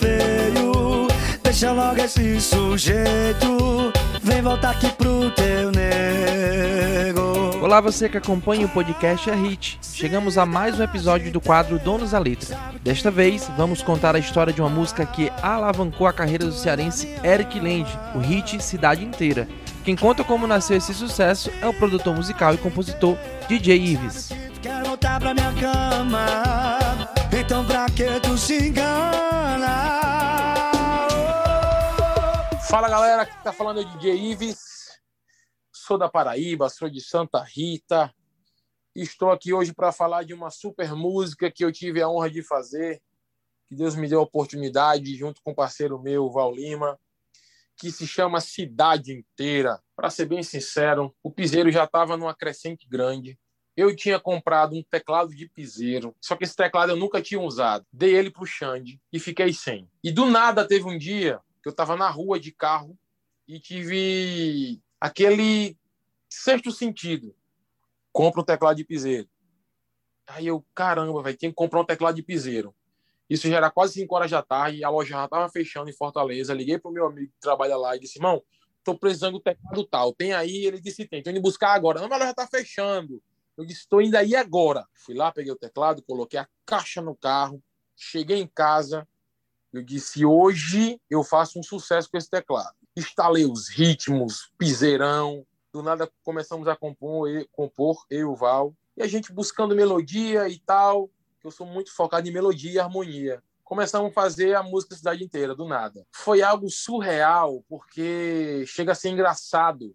feio. Deixa logo esse sujeito. Vem voltar aqui pro teu nego. Olá, você que acompanha o podcast A Hit. Chegamos a mais um episódio do quadro Donos da Letra. Desta vez, vamos contar a história de uma música que alavancou a carreira do cearense Eric Land, o hit Cidade Inteira. Quem conta como nasceu esse sucesso é o produtor musical e compositor DJ Ives. Quer voltar pra minha cama? Então pra que tu se engana? Fala galera, aqui tá falando é DJ Ives, sou da Paraíba, sou de Santa Rita. Estou aqui hoje para falar de uma super música que eu tive a honra de fazer, que Deus me deu a oportunidade, junto com um parceiro meu, Val Lima, que se chama Cidade Inteira. Para ser bem sincero, o piseiro já estava numa crescente grande. Eu tinha comprado um teclado de piseiro, só que esse teclado eu nunca tinha usado. Dei ele pro Xande e fiquei sem. E do nada teve um dia que eu estava na rua de carro e tive aquele sexto sentido. Compra um teclado de piseiro. Aí eu, caramba, velho, tem que comprar um teclado de piseiro. Isso já era quase 5 horas da tarde, a loja já estava fechando em Fortaleza. Liguei pro meu amigo que trabalha lá e disse: irmão, tô precisando do teclado tal. Tem aí? Ele disse: tem, tô indo buscar agora. Não, mas ela já tá fechando. Eu disse: tô indo aí agora. Fui lá, peguei o teclado, coloquei a caixa no carro, cheguei em casa, eu disse: hoje eu faço um sucesso com esse teclado. Instalei os ritmos, piseirão. Do nada começamos a compor, compor eu e o Val. E a gente buscando melodia e tal, eu sou muito focado em melodia e harmonia. Começamos a fazer a música Cidade Inteira, do nada. Foi algo surreal, porque chega a ser engraçado.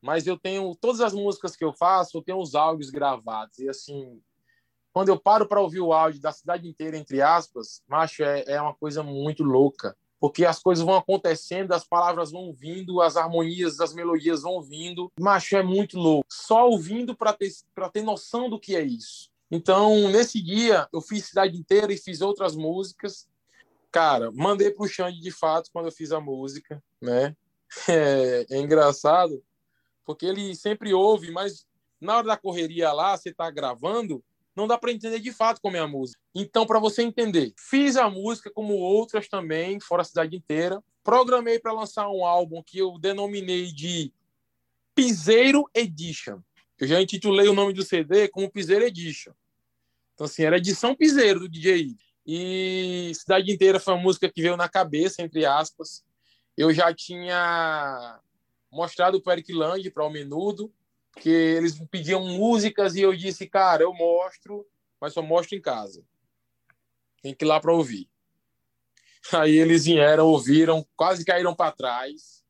Mas eu tenho todas as músicas que eu faço, eu tenho os áudios gravados. E assim, quando eu paro para ouvir o áudio da cidade inteira, entre aspas, macho, é, é uma coisa muito louca. Porque as coisas vão acontecendo, as palavras vão vindo, as harmonias, as melodias vão vindo. Macho, é muito louco. Só ouvindo para ter, ter noção do que é isso. Então, nesse dia, eu fiz cidade inteira e fiz outras músicas. Cara, mandei pro Xande de fato quando eu fiz a música, né? É, é engraçado, porque ele sempre ouve, mas na hora da correria lá, você tá gravando, não dá para entender de fato como é a música. Então, para você entender, fiz a música como outras também, fora a cidade inteira. Programei para lançar um álbum que eu denominei de Piseiro Edition. Eu já intitulei o nome do CD como Piseiro Edition. Então, assim, era edição Piseiro do DJ. E Cidade Inteira foi uma música que veio na cabeça, entre aspas. Eu já tinha mostrado para o Eric Lang, para o Menudo, porque eles pediam músicas e eu disse, cara, eu mostro, mas só mostro em casa. Tem que ir lá para ouvir. Aí eles vieram, ouviram, quase caíram para trás.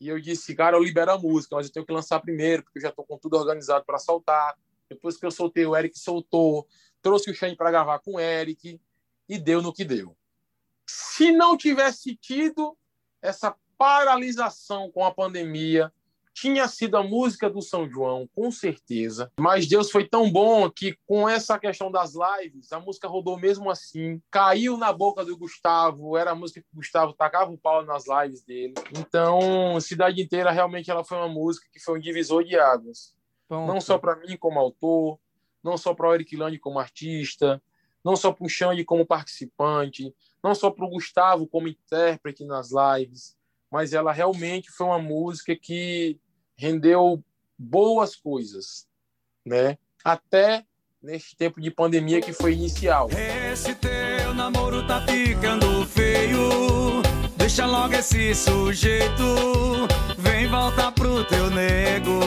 E eu disse, cara, eu libero a música, mas eu tenho que lançar primeiro, porque eu já estou com tudo organizado para soltar. Depois que eu soltei, o Eric soltou, trouxe o Shane para gravar com o Eric e deu no que deu. Se não tivesse tido essa paralisação com a pandemia, tinha sido a música do São João, com certeza. Mas Deus foi tão bom que, com essa questão das lives, a música rodou mesmo assim. Caiu na boca do Gustavo, era a música que o Gustavo tacava o pau nas lives dele. Então, Cidade Inteira realmente ela foi uma música que foi um divisor de águas. Ponto. Não só para mim como autor, não só para o Eric Lande como artista, não só para o Xande como participante, não só para o Gustavo como intérprete nas lives, mas ela realmente foi uma música que rendeu boas coisas, né? Até neste tempo de pandemia que foi inicial. Esse teu namoro tá ficando feio. Deixa logo esse sujeito. Vem voltar pro teu nego.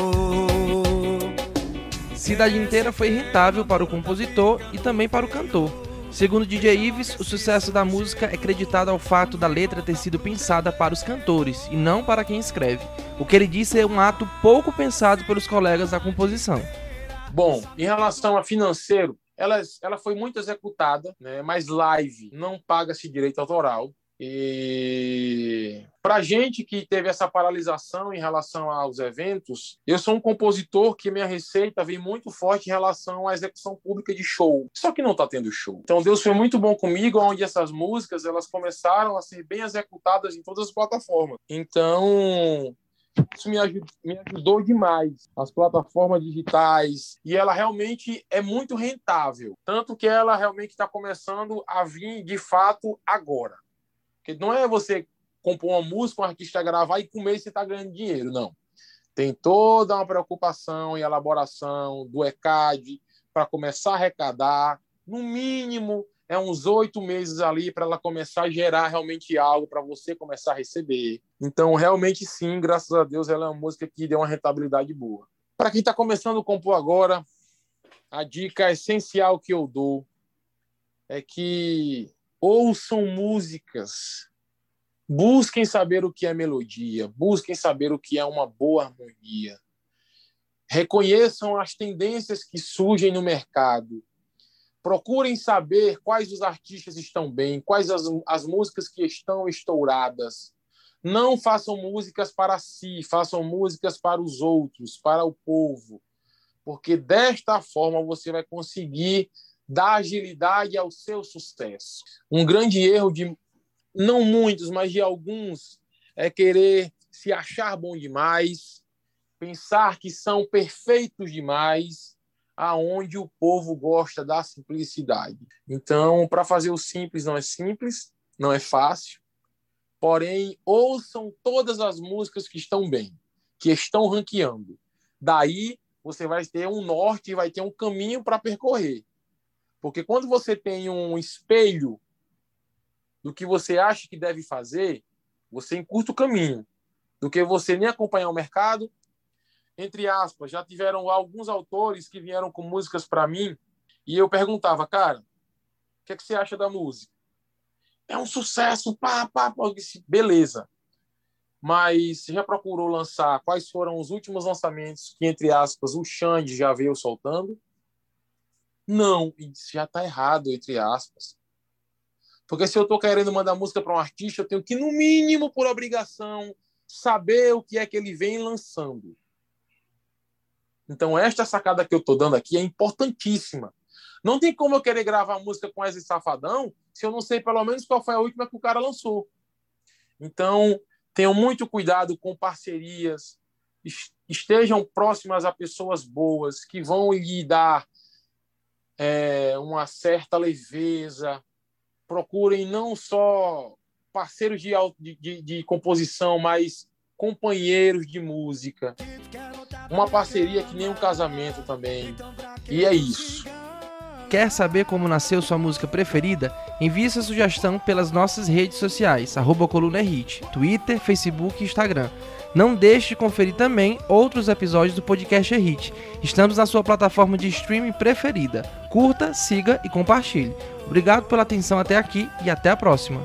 Cidade inteira foi rentável para o compositor e também para o cantor Segundo DJ Ives, o sucesso da música é creditado ao fato da letra ter sido pensada para os cantores e não para quem escreve. O que ele disse é um ato pouco pensado pelos colegas da composição. Bom, em relação a financeiro, ela, ela foi muito executada, né, mas live não paga-se direito autoral. E para gente que teve essa paralisação em relação aos eventos, eu sou um compositor que minha receita vem muito forte em relação à execução pública de show. Só que não está tendo show. Então Deus foi muito bom comigo, onde essas músicas elas começaram a ser bem executadas em todas as plataformas. Então isso me ajudou, me ajudou demais. As plataformas digitais. E ela realmente é muito rentável. Tanto que ela realmente está começando a vir de fato agora Porque não é você compor uma música, um artista gravar e comer e você está ganhando dinheiro, não. Tem toda uma preocupação e elaboração do ECAD para começar a arrecadar, no mínimo, é uns oito meses ali para ela começar a gerar realmente algo para você começar a receber. Então, realmente sim, graças a Deus, ela é uma música que deu uma rentabilidade boa. Para quem está começando a compor agora, a dica essencial que eu dou é que ouçam músicas, busquem saber o que é melodia, busquem saber o que é uma boa harmonia. Reconheçam as tendências que surgem no mercado. Procurem saber quais os artistas estão bem, quais as, as músicas que estão estouradas. Não façam músicas para si, façam músicas para os outros, para o povo, porque desta forma você vai conseguir dar agilidade ao seu sucesso. Um grande erro de não muitos, mas de alguns é querer se achar bom demais, pensar que são perfeitos demais, aonde o povo gosta da simplicidade. Então, para fazer o simples não é simples, não é fácil. Porém, ouçam todas as músicas que estão bem, que estão ranqueando. Daí você vai ter um norte e vai ter um caminho para percorrer. Porque quando você tem um espelho do que você acha que deve fazer, você encurta o caminho. Do que você nem acompanhar o mercado. Entre aspas, já tiveram alguns autores que vieram com músicas para mim e eu perguntava, cara, o que, é que você acha da música? É um sucesso, pá, pá, pá. Disse, beleza. Mas você já procurou lançar quais foram os últimos lançamentos que, entre aspas, o Xande já veio soltando? Não, isso já está errado, entre aspas. Porque se eu estou querendo mandar música para um artista, eu tenho que, no mínimo, por obrigação, saber o que é que ele vem lançando. Então, esta sacada que eu estou dando aqui é importantíssima. Não tem como eu querer gravar música com esse safadão se eu não sei pelo menos qual foi a última que o cara lançou. Então, tenham muito cuidado com parcerias, estejam próximas a pessoas boas que vão lhe dar é, uma certa leveza. Procurem não só parceiros de, de, de composição, mas companheiros de música. Uma parceria que nem um casamento também. E é isso. Quer saber como nasceu sua música preferida? Envie sua sugestão pelas nossas redes sociais, arroba Twitter, Facebook e Instagram. Não deixe de conferir também outros episódios do podcast Hit. Estamos na sua plataforma de streaming preferida. Curta, siga e compartilhe. Obrigado pela atenção até aqui e até a próxima.